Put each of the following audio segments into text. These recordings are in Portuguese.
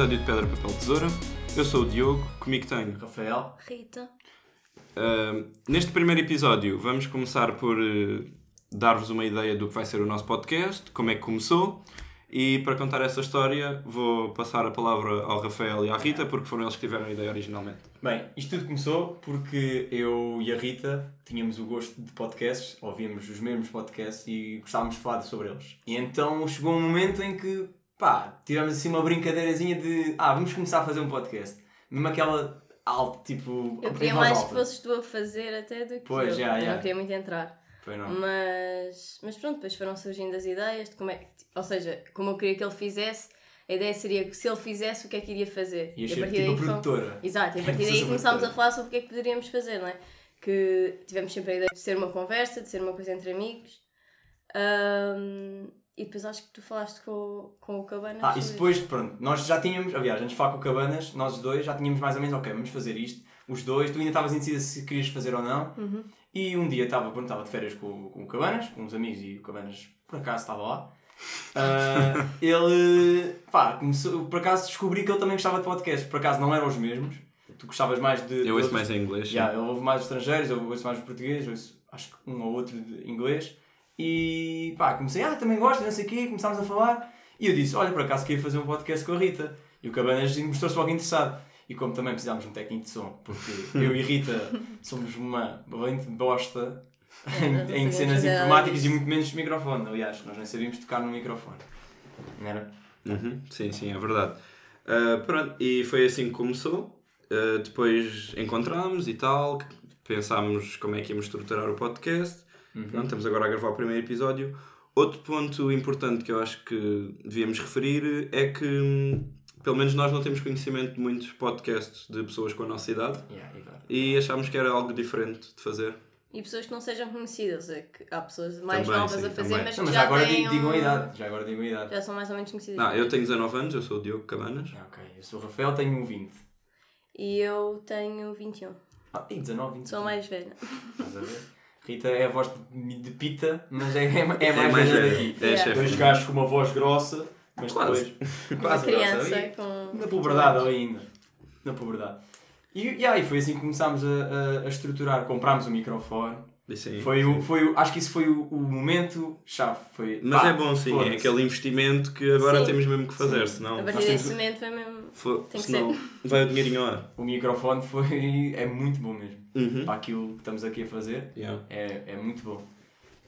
episódio de Pedra, Papel, Tesoura. Eu sou o Diogo, comigo tenho. Rafael. Rita. Ah, neste primeiro episódio vamos começar por eh, dar-vos uma ideia do que vai ser o nosso podcast, como é que começou. E para contar essa história vou passar a palavra ao Rafael e à Rita, porque foram eles que tiveram a ideia originalmente. Bem, isto tudo começou porque eu e a Rita tínhamos o gosto de podcasts, ouvíamos os mesmos podcasts e gostávamos de falar sobre eles. E então chegou um momento em que, pá, tivemos assim uma brincadeirazinha de, ah, vamos começar a fazer um podcast. Mesmo aquela alta, tipo, Eu queria mais alta. que fosses tu a fazer até do que Pois, eu. já, eu já. não queria muito entrar. Foi não. Mas, mas pronto, depois foram surgindo as ideias de como é que- Ou seja, como eu queria que ele fizesse, a ideia seria que se ele fizesse, o que é que iria fazer. Ia E a partir tipo daí produtora. Exato, e a partir daí começámos a falar sobre o que é que poderíamos fazer, não é? Que tivemos sempre a ideia de ser uma conversa, de ser uma coisa entre amigos. Ahm, e depois acho que tu falaste com, com o Cabanas. Ah, isso sobre depois, pronto, nós já tínhamos, aliás, antes de falar com o Cabanas, nós os dois já tínhamos mais ou menos, ok, vamos fazer isto, os dois, tu ainda estavas indecisa se querias fazer ou não, Uhum. e um dia estava, pronto, estava de férias com, com o Cabanas, com uns amigos, e o Cabanas, por acaso, estava lá. Ah, ele, pá, começou, por acaso descobri que ele também gostava de podcast, por acaso não eram os mesmos, tu gostavas mais de... Eu ouço mais em inglês. Já, eu ouvo mais os estrangeiros, eu ouço mais os portugueses, eu ouço, acho que um ou outro de inglês. E pá, comecei, ah, também gosto, não sei o quê, começámos a falar. E eu disse, olha, por acaso queria fazer um podcast com a Rita. E o Cabanas mostrou-se logo interessado. E como também precisámos de um técnico de som, porque eu e Rita somos uma valente bosta É, em, cenas informáticas e muito menos de microfone. Aliás, nós nem sabíamos tocar no microfone. Não era? Uhum, Sim, sim, é verdade. Ah, pronto, e foi assim que começou. Ah, depois encontramos e tal, pensámos como é que íamos estruturar o podcast. Pronto, estamos agora a gravar o primeiro episódio. Outro ponto importante que eu acho que devíamos referir é que, hum, pelo menos nós não temos conhecimento de muitos podcasts de pessoas com a nossa idade Yeah, e e achámos que era algo diferente de fazer. E pessoas que não sejam conhecidas, é que há pessoas mais Também, novas sim, a fazer, também. mas Não, que mas já agora têm di- digam a um- idade. Já agora digam a idade. Já são mais ou menos conhecidas. Ah, eu tenho 19 anos, eu sou o Diogo Cabanas. Ah, Ok, eu sou o Rafael, tenho 20. E eu tenho 21. Ah, e 19, 20. Sou mais velha. Estás a ver? Rita é a voz de, pita, mas é, é, é mais, mais velha daqui. É Yeah. Dois gajos com uma voz grossa, mas Quase. depois. Uma Quase criança grossa. com. Na puberdade ainda. Na puberdade. E, e aí foi assim que começámos a, a, a estruturar. Comprámos o microfone. Sim, Foi, sim. o, foi o, acho que isso foi o, o momento chave. Foi, Mas pá, é bom, sim, é aquele investimento que agora Sim. temos mesmo que fazer, Sim. senão, A partir desse momento foi mesmo. Fo- Tem que senão vai o dinheirinho ao ar. O microfone foi. é muito bom mesmo. Uhum. Para aquilo que estamos aqui a fazer. Yeah. É, é muito bom.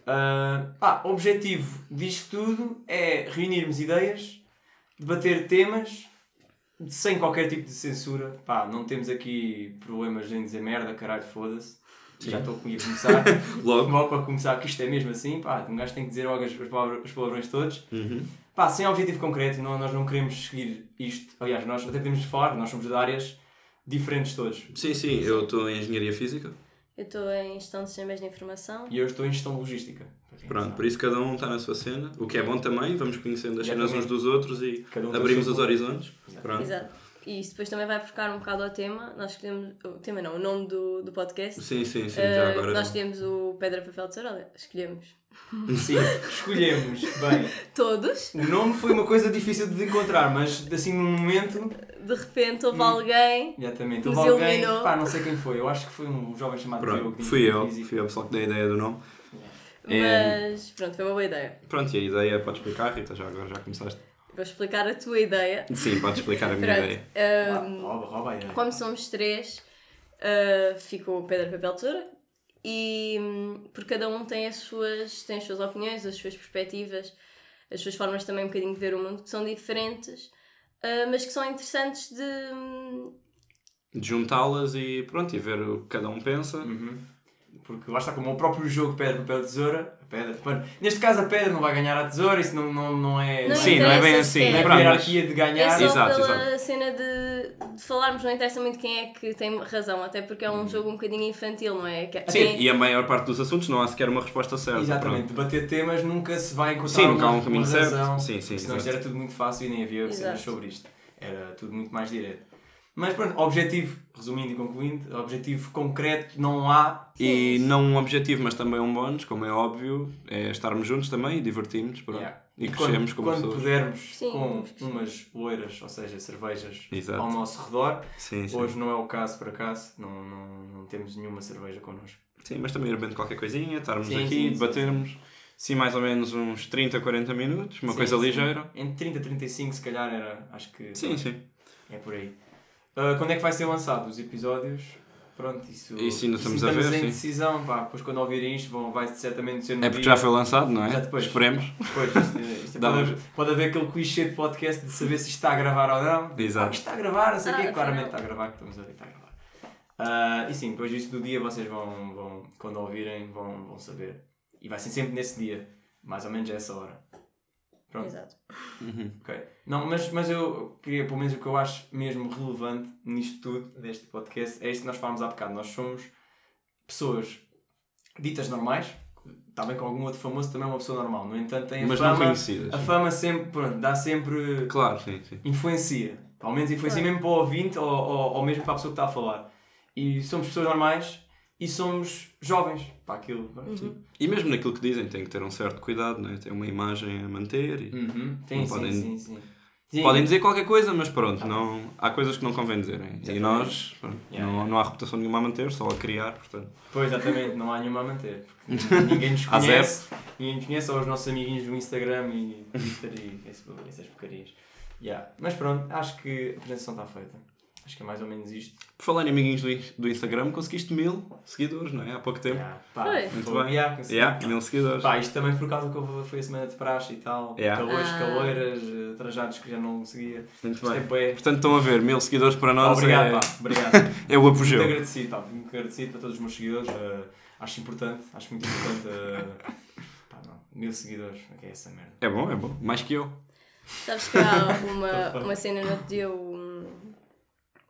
Ah, pá, o objetivo disto tudo é reunirmos ideias, debater temas, sem qualquer tipo de censura. Pá, não temos aqui problemas em dizer merda, caralho, foda-se. Já estou com a começar. Logo. Logo para começar, que isto é mesmo assim. Pá, um gajo tem que dizer logo as, as, palavras, os palavrões todos. Uhum. Pá, sem objetivo concreto, não, nós não queremos seguir isto. Aliás, nós até podemos falar, nós somos de áreas diferentes todos. Sim, sim, eu estou em Engenharia Física. Eu estou em gestão de sistemas de informação. E eu estou em gestão logística. para quem Pronto, por isso cada um está na sua cena, o que é bom também, vamos conhecendo as cenas uns dos outros e um abrimos os horizontes. Pronto. Exato. E isso depois também vai buscar um bocado ao tema. Nós escolhemos. O tema não, o nome do, do podcast. Sim, sim, sim, Eh, já agora. Nós escolhemos o Pedra, Papel, Tesoura. Olha, Escolhemos Sim, escolhemos. Bem, todos. o nome foi uma coisa difícil de encontrar, mas assim num momento, De repente houve Hum. alguém. exatamente, houve alguém, iluminou. pá, não sei quem foi, eu acho que foi um jovem chamado Diogo. Pronto, de fui eu, fui eu pessoal que dei a ideia do nome. É. Mas pronto, foi uma boa ideia. Pronto, e a ideia, pode explicar, Rita, já agora já começaste. Vou explicar a tua ideia. Sim, pode explicar a minha Pronto. ideia. Ahm, rouba, rouba a ideia. como somos três, ah, ficou Pedra, Papel, Tesoura. E hum, por cada um tem as, suas, tem as suas opiniões, as suas perspectivas, as suas formas também um bocadinho de ver o mundo, que são diferentes, ah, mas que são interessantes de. hum, De juntá-las e pronto, e ver o que cada um pensa. Uhum. Porque lá está, como o próprio jogo pedra, papel, tesoura, a pedra. Bom, neste caso a pedra não vai ganhar a tesoura, isso não, não, não é. Não Sim, não é bem assim. sequer. não é a hierarquia de É ganhar. só Exato, pela cena de, de falarmos, não interessa muito quem é que tem razão, até porque é um jogo um bocadinho infantil, não é? Que- Sim, quem- e a maior parte dos assuntos não há sequer uma resposta certa. Exatamente, debater temas nunca se vai encontrar Sim, nunca há um uma- caminho certo. Sim, sim, Senão isto exato. era tudo muito fácil e nem havia cenas Exato. sobre isto. Era tudo muito mais direto. Mas pronto, objetivo, resumindo e concluindo, objetivo concreto não há. E não um objetivo, mas também um bónus, como é óbvio, é estarmos juntos também e divertirmos. Pronto. Yeah. E quando, crescemos como quando pessoas. pudermos Sim, com umas loiras, ou seja, cervejas Exato. ao nosso redor. Sim, sim. Hoje não é o caso, por acaso, não, não, não temos nenhuma cerveja connosco. Sim, mas também ir bebendo qualquer coisinha, estarmos Sim, aqui, debatermos. Sim, mais ou menos uns 30, 40 minutos, uma Sim, coisa sim. ligeira. Entre 30 e 35, se calhar, era, acho que Sim, sim. é por aí. Ah, quando é que vai ser lançado os episódios? Pronto, isso, Isso ainda estamos a ver, estamos em sim. decisão, pá, depois quando ouvirem isto vão, vai certamente ser no É porque dia- já foi lançado, não é? Já depois. Esperemos. Pois, isto, é- isto é- pode, haver, pode haver aquele clichê de podcast de saber se isto está a gravar ou não. Exato. Ah, está a gravar, não sei o Ah, quê. afinal. Claramente está a gravar, que estamos a ver está a gravar. Ah, e sim, depois disso do dia vocês vão, vão quando ouvirem, vão, vão saber. E vai ser sempre nesse dia, mais ou menos a essa hora. Pronto. Exato. Uhum. Ok. Não, mas, mas eu queria, pelo menos o que eu acho mesmo relevante nisto tudo, deste podcast, é isto que nós falámos há bocado. Nós somos pessoas ditas normais, está bem com algum outro famoso também é uma pessoa normal. No entanto, tem a Mas não fama. conhecidas. A fama sempre, pronto, dá sempre. Claro, sim, sim. influencia. Ao menos influencia Claro. mesmo para o ouvinte ou, ou, ou mesmo para a pessoa que está a falar. E somos pessoas normais e somos jovens para aquilo. Uhum. E mesmo naquilo que dizem, tem que ter um certo cuidado, não é? Tem uma imagem a manter e... Uhum. Sim, Não sim, podem- sim, sim. Sim. Podem dizer qualquer coisa, mas pronto, Tá não... há coisas que não convém dizerem. E Exatamente. nós, pronto, Yeah, não, yeah. não há reputação nenhuma a manter, só a criar, portanto. Pois, exatamente, não há nenhuma a manter. Ninguém nos conhece. Ninguém nos conhece, só os nossos amiguinhos do Instagram e Twitter e Facebook, essas porcarias. Yeah. Mas pronto, acho que a apresentação está feita. Acho que é mais ou menos isto. Por falar em amiguinhos do, in- do Instagram, conseguiste mil seguidores, não é? Há pouco tempo. Yeah. Pá, Foi. Muito foi- bem. yeah, consegui. Yeah, mil seguidores. Pá, isto também por causa que houve- foi a semana de praxe e tal. Yeah. Calores, Ah. caloiras, eh, trajados que já não conseguia. Muito é bem. bué. Portanto, estão a ver, mil seguidores para nós Obrigado, é, pá. Obrigado. é o Muito apogeu. agradecido, pá. Muito agradecido para todos os meus seguidores. eh, acho importante, acho muito importante. eh, pá, não. Mil seguidores, o que é essa merda? É bom, é bom. Mais que eu. Sabes que há uma, fuck? uma cena no outro dia, o,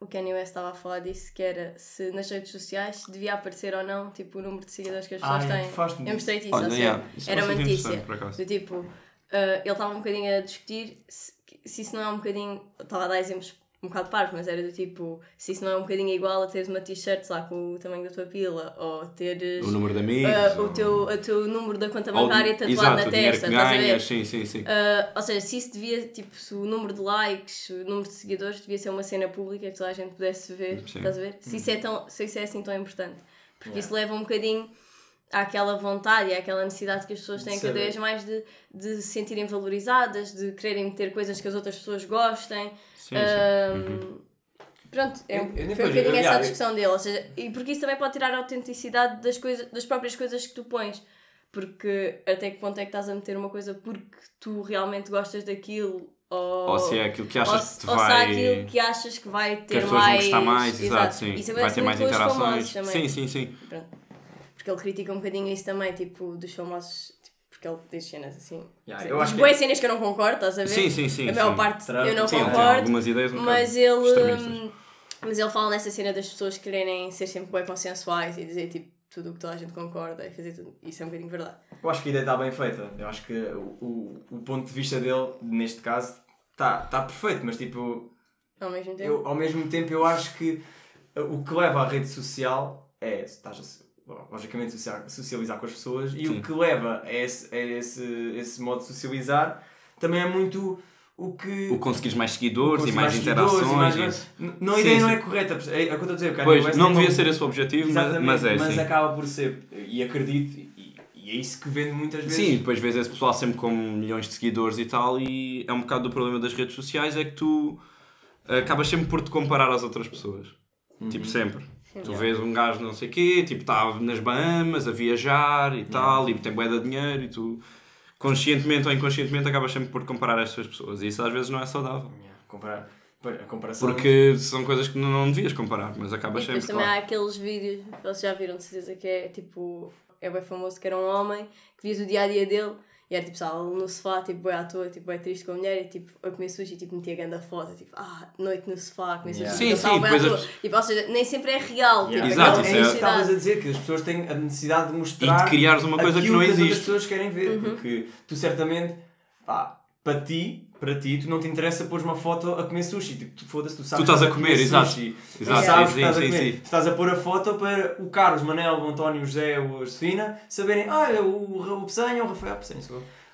o Kanye West estava a falar disso, que era se nas redes sociais devia aparecer ou não tipo, o número de seguidores que as pessoas Ah, têm. faz-me Eu mostrei-te isso, Olha, seja, yeah, isso era uma notícia. Do tipo, ah, ele estava um bocadinho a discutir se, se isso não é um bocadinho. Estava a dar exemplos um bocado parvos, mas era do tipo, se isso não é um bocadinho igual a teres uma t-shirt lá com o tamanho da tua pila, ou teres. O número de amigos. ah, ou- o, teu, o teu número da conta bancária tatuado Exato, na testa, que estás a ver? ganhas, sim, sim, sim. Uh, ou seja, se isso devia, tipo, se o número de likes, o número de seguidores devia ser uma cena pública que toda a gente pudesse ver, Sim. estás a ver? Se isso, é tão, se isso é assim tão importante. Porque Yeah. isso leva um bocadinho àquela vontade e àquela necessidade que as pessoas têm cada vez mais de, de se sentirem valorizadas, de quererem ter coisas que as outras pessoas gostem. Sim, sim. Um, Pronto, é, Eu- um- eu foi um bocadinho essa a discussão dele. Ou seja, e porque isso também pode tirar a autenticidade das, das próprias coisas que tu pões. Porque até que ponto é que estás a meter uma coisa porque tu realmente gostas daquilo ou, Ou se é aquilo que achas se- que te ou se vai. aquilo que achas que vai ter que as pessoas vão mais. gostar mais, exato, sim. Isso vai acontece ter mais interações. famosos. Sim, sim, sim. Pronto. Porque ele critica um bocadinho isso também, tipo, dos famosos. Tipo, porque ele diz cenas assim. Yeah, eu acho que- boas cenas que eu não concordo, estás a ver? Sim, sim, sim. a maior sim. parte Trump, eu não Sim, concordo. algumas ideias um Mas ele, hum, mas ele fala nessa cena das pessoas quererem ser sempre bem consensuais e dizer tipo tudo o que toda a gente concorda e fazer tudo. Isso é um bocadinho verdade. Eu acho que a ideia está bem feita. Eu acho que o, o, ponto de vista dele, neste caso, está tá perfeito, mas tipo, Ao mesmo tempo. eu, ao mesmo tempo eu acho que o que leva à rede social é estás a, logicamente socializar, socializar com as pessoas e Sim. o que leva a esse, a esse, esse modo de socializar também é muito o que O conseguires mais seguidores e mais, seguidores interações. e mais- isso. Não, a Sim, ideia não sim. é correta, é, é o que eu estou a dizer. Kanye Pois, não devia uma- ser esse o objetivo, mas, mas é mas sim. acaba por ser, e acredito, e, e é isso que vende muitas vezes. Sim, depois vês esse pessoal sempre com milhões de seguidores e tal, e é um bocado do problema das redes sociais, é que tu acabas sempre por te comparar às outras pessoas. Tipo, sempre. Tu vês um gajo não sei o quê, tipo, está nas Bahamas a viajar e tal, e tem bué de dinheiro, e tu conscientemente ou inconscientemente acabas sempre por comparar a essas pessoas, e isso às vezes não é saudável. Yeah, comparar, a comparação. Porque são coisas que não, não devias comparar, mas E acabas depois sempre, também claro. há aqueles vídeos, vocês já viram de certeza que é tipo, é bem famoso que era um homem que vias o dia a dia dele e era tipo, sabe, no sofá, tipo, bem à toa, tipo, bem triste com a mulher e tipo, a comer sushi, tipo, metia grande foto, tipo, ah, noite no sofá, a comer sushi, Yeah. tipo, Sim, sim, bué à depois toa. as- Tipo, ou seja, nem sempre é real, tipo, Yeah. Exato, aquela isso é é- isso que estavas a dizer, que as pessoas têm a necessidade de E mostrar de criares uma coisa que não as outras existe. pessoas querem ver. Uhum. Porque tu certamente, pá, para ti, para ti, tu não te interessa pôr uma foto a comer sushi. Tipo, tu foda-se, tu sabes Tu estás que a comer, exato. sushi. Tu Exato, sabes sim, que estás a sim, comer. sim. Tu estás a pôr a foto para o Carlos, Manel, o António, o José, o Josefina saberem, ah, é o, o Pesanha, o Rafael, Pesanha.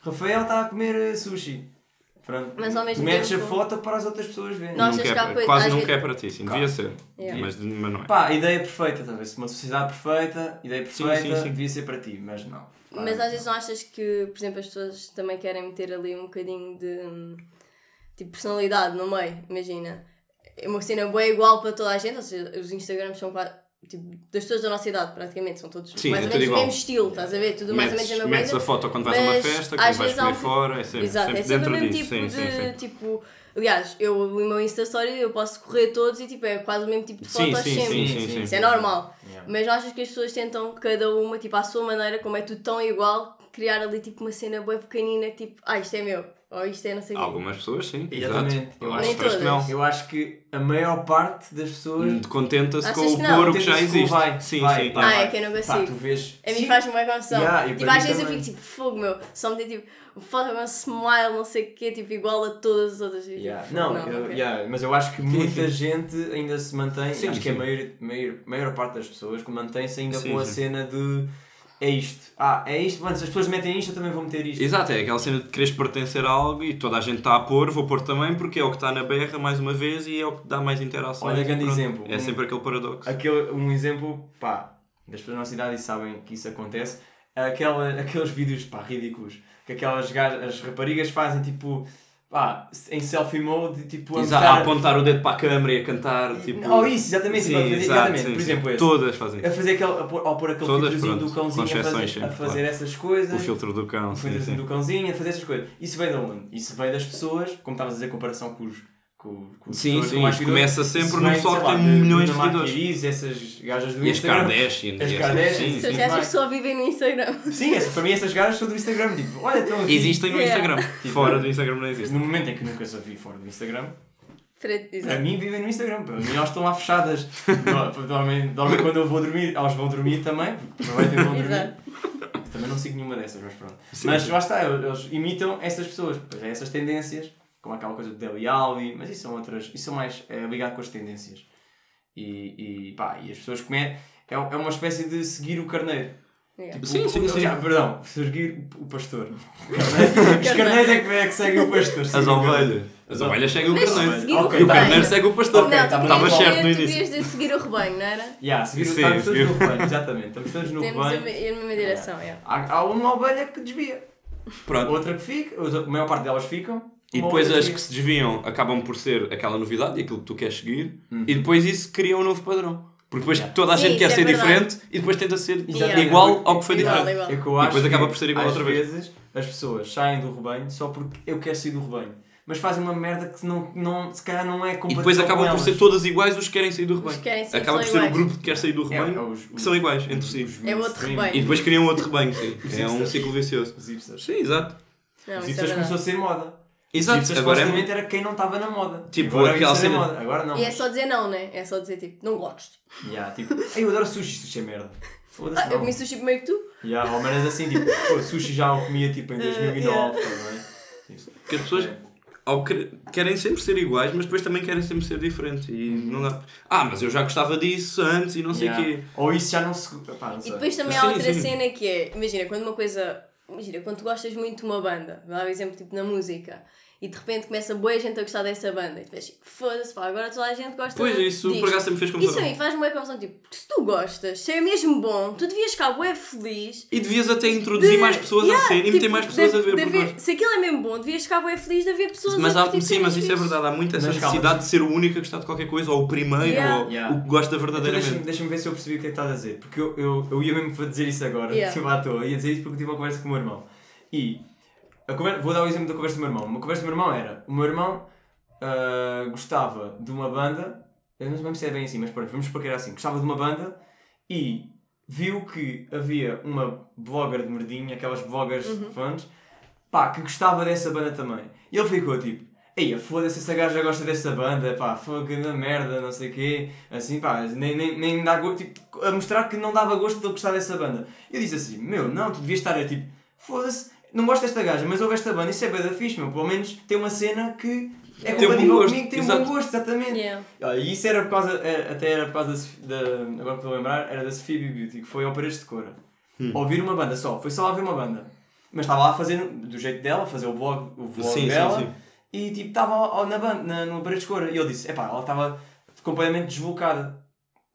Rafael está a comer eh, sushi. Pronto. Mas ao mesmo Metes tempo- a foto para as outras pessoas verem. Nós- Nunca é para- coisa- quase nunca vezes- é para ti, sim. Claro. Devia ser. Yeah. Mas, mas não é. Pá, ideia perfeita, talvez. Uma sociedade perfeita, ideia Sim, perfeita, sim, sim. devia ser para ti, mas não. Mas às vezes não achas que, por exemplo, as pessoas também querem meter ali um bocadinho de tipo personalidade no meio, imagina. É uma cena boa igual para toda a gente, ou seja, os Instagrams são quase tipo, das pessoas da nossa idade praticamente, são todos Sim, mais é ou menos o igual. mesmo estilo, estás a ver? Tudo mais ou Metes, menos a mesma metes coisa. a foto quando vais a uma festa, quando vais comer um- fora, é sempre, Exato, sempre é sempre o dentro disso. tipo Sim, de sim, sim. tipo. Aliás, eu o meu Insta Story eu posso correr todos e tipo, é quase o mesmo tipo de Sim, fotos sim, sempre. sim, sim, sim. Isso é normal. Yeah. Mas não achas que as pessoas tentam, cada uma, tipo, à sua maneira, como é tudo tão igual, criar ali tipo uma cena bem pequenina, tipo, ah, isto é meu, ou isto é não sei o quê. Algumas pessoas, sim. Exatamente. Exato. Eu Acho que todas. não. Eu acho que a maior parte das pessoas. Hum, Contenta-se com o não? couro que já existe. vai, sim, vai, sim. pá, Ah, é que eu não Pá, consigo. tu vês. A mim Sim. faz-me uma confusão. Yeah, e tipo, às vezes eu fico tipo, fogo meu, só meter tipo, foto com um smile, não sei o quê, tipo, igual a todas as outras. E, tipo, Yeah. fogo, Não, eu- yeah, mas eu acho que muita gente ainda se mantém, Sim, acho que a sim. maior, maior, maior parte das pessoas que mantém-se ainda Sim, com a sim. cena de é isto. Ah, é isto, mano, se as pessoas metem isto, eu também vou meter isto. Exato, é aquela cena de quereres pertencer a algo e toda a gente está a pôr, vou pôr também porque é o que está na berra mais uma vez e é o que dá mais interações. Olha, grande exemplo. É Um- sempre aquele paradoxo. Aquele, um exemplo, pá, das pessoas da nossa idade e sabem que isso acontece, aquela, aqueles vídeos, pá, ridículos, que aquelas as raparigas fazem tipo, pá, em selfie mode, tipo, a mostrar- a apontar o dedo para a câmera e a cantar. Tipo... Oh, isso, exatamente, Sim, tipo, a fazer- exato, exatamente, sim, por sim. exemplo, esse. Todas fazem. A fazer aquele, a pôr, ao pôr aquele Todas, filtrozinho pronto, do cãozinho a fazer, exceções, a sim, fazer claro. essas coisas. O filtro do cão, o sim, filtrozinho sim. do cãozinho, a fazer essas coisas. Isso vem de onde? Isso vem das pessoas, como estavas a dizer, comparação com os. Com, com as Sim, pessoas sim, isto começa sempre no vem, pessoal que tem de- milhões de seguidores. Essas gajas do E as Instagram. Kardashians. As e Kardashians, essas- as gajas mais. só vivem no Instagram. Sim, essa, para mim essas gajas são do Instagram. Tipo, olha, estão aqui. Existem no Yeah. Instagram. Tipo, Fora do Instagram não existe. No momento em que nunca as vi fora do Instagram, para mim vivem no Instagram. Para mim elas estão lá fechadas. Dor- Dormem, dormem quando eu vou dormir, elas vão dormir também. Aproveitem e vão dormir. Exato. Também não sigo nenhuma dessas, mas pronto. Sim, mas lá está, eles imitam essas pessoas, pois é, essas tendências, como aquela coisa do Deli Alli, mas isso são outras, isso são mais é, ligado com as tendências. E, e pá, e as pessoas comem, é, é uma espécie de seguir o carneiro. Yeah. Tipo, Sim, o- sim, o- sim. já, perdão, seguir o pastor. Os carneiros é que, é que seguem o pastor. As ovelhas. As ovelhas seguem o carneiro. seguir Ok, o E o tá. carneiro rebanho. segue o pastor. Não, estava tu certo no tu início. dizer seguir o rebanho, não era? Yeah, seguir, Sim, estamos todos seguir. no rebanho, exatamente. Estamos todos no Temos a rebanho. ir na mesma direção, yeah. Há, há uma ovelha que desvia. Pronto. Outra que fica, a maior parte delas ficam. E depois as que se desviam acabam por ser aquela novidade e aquilo que tu queres seguir. Uhum. E depois isso cria um novo padrão. Porque depois Yeah. toda a Sim, gente quer é ser verdade. diferente e depois tenta ser Yeah. igual ao que foi Igual, diferente. igual. É que eu E acho depois acaba que, por ser igual às outra vez. vezes as pessoas saem do rebanho só porque eu quero sair do rebanho. Mas fazem uma merda que não, não, se calhar não é E compatível depois acabam com por ser todas iguais os que querem sair do Os rebanho. Acaba por ser o iguais. grupo que quer sair do É, rebanho é os- que são iguais entre si. os É outro rebanho. E depois criam outro rebanho, sim. Os É um ciclo vicioso. Os hipsters. Sim, exato. Não, Os é hipsters começou a ser moda. Exato, hipsters agora é era quem não estava na moda. Tipo, agora aquela é cena- moda. Agora não. E é só dizer não, né? É só dizer tipo, não gosto. Yeah, tipo, "Ei, eu adoro sushi, sushi é merda. Foda-se, Ah, eu não. comi sushi primeiro que tu? Yeah, ou menos assim, tipo, pô, sushi já o comia tipo em 2009, tá bem? Porque as pessoas É. ao quer- querem sempre ser iguais, mas depois também querem sempre ser diferentes. E não dá. Ah, mas eu já gostava disso antes e não sei o Yeah. quê. Ou isso já não se. Pá, não E depois também Sim, há outra sim. cena que é, imagina, quando uma coisa. Imagina, quando tu gostas muito de uma banda, vou dar um exemplo tipo na música, e de repente começa boa gente a gostar dessa banda, e tu vês tipo, foda-se, pá, agora toda a gente gosta Pois isso, disto. por acaso sempre fez Isso confusão. aí faz-me uma confusão, tipo, porque se tu gostas, se é mesmo bom, tu devias ficar bué feliz. E devias até introduzir de- mais pessoas Yeah, à cena e tipo, meter mais pessoas de- a ver. de nós. se aquilo é mesmo bom, devias ficar bué feliz de haver pessoas Mas a há, sim, mas isso é verdade. Há muito essa Mas calma, necessidade de ser o único a gostar de qualquer coisa, ou o primeiro, Yeah. ou Yeah. o que gosta Então deixa-me verdadeiramente. deixa ver se eu percebi o que é que estás a dizer. Porque eu, eu, eu ia mesmo dizer isso agora, Yeah. tipo à toa. Ia dizer isso porque tive uma conversa com o meu irmão. E vou dar o exemplo da conversa do meu irmão. Uma conversa do meu irmão era: o meu irmão ah, gostava de uma banda, eu não sei se é bem assim, mas pronto, vamos supor que era assim: gostava de uma banda e viu que havia uma blogger de merdinha, aquelas bloggers fãs, pá, que gostava dessa banda também. E ele ficou tipo. Eia, foda-se, essa gaja gosta dessa banda, pá, foda da merda, não sei o quê, assim, pá, nem, nem, nem dá gosto, tipo, a mostrar que não dava gosto de ele gostar dessa banda. Eu disse assim, meu, não, tu devias estar a tipo, foda-se, não gosto desta gaja, mas ouve esta banda, isso é banda fixe, meu, pelo menos tem uma cena que é um compatível comigo, tem um bom gosto, exatamente. Yeah. Olha, e isso era por causa, é, até era por causa da, da agora que estou a lembrar, era da Sofia Beauty, que foi ao Paredes de Cora. Hum. Ouvir uma banda só, foi só ouvir uma banda. mas estava lá a fazer do jeito dela, a fazer o vlog, o vlog Sim, sim, dela. sim. E tipo, estava na banda, na, no Paredes de Cor. E ele disse: epá, ela estava completamente desbocada.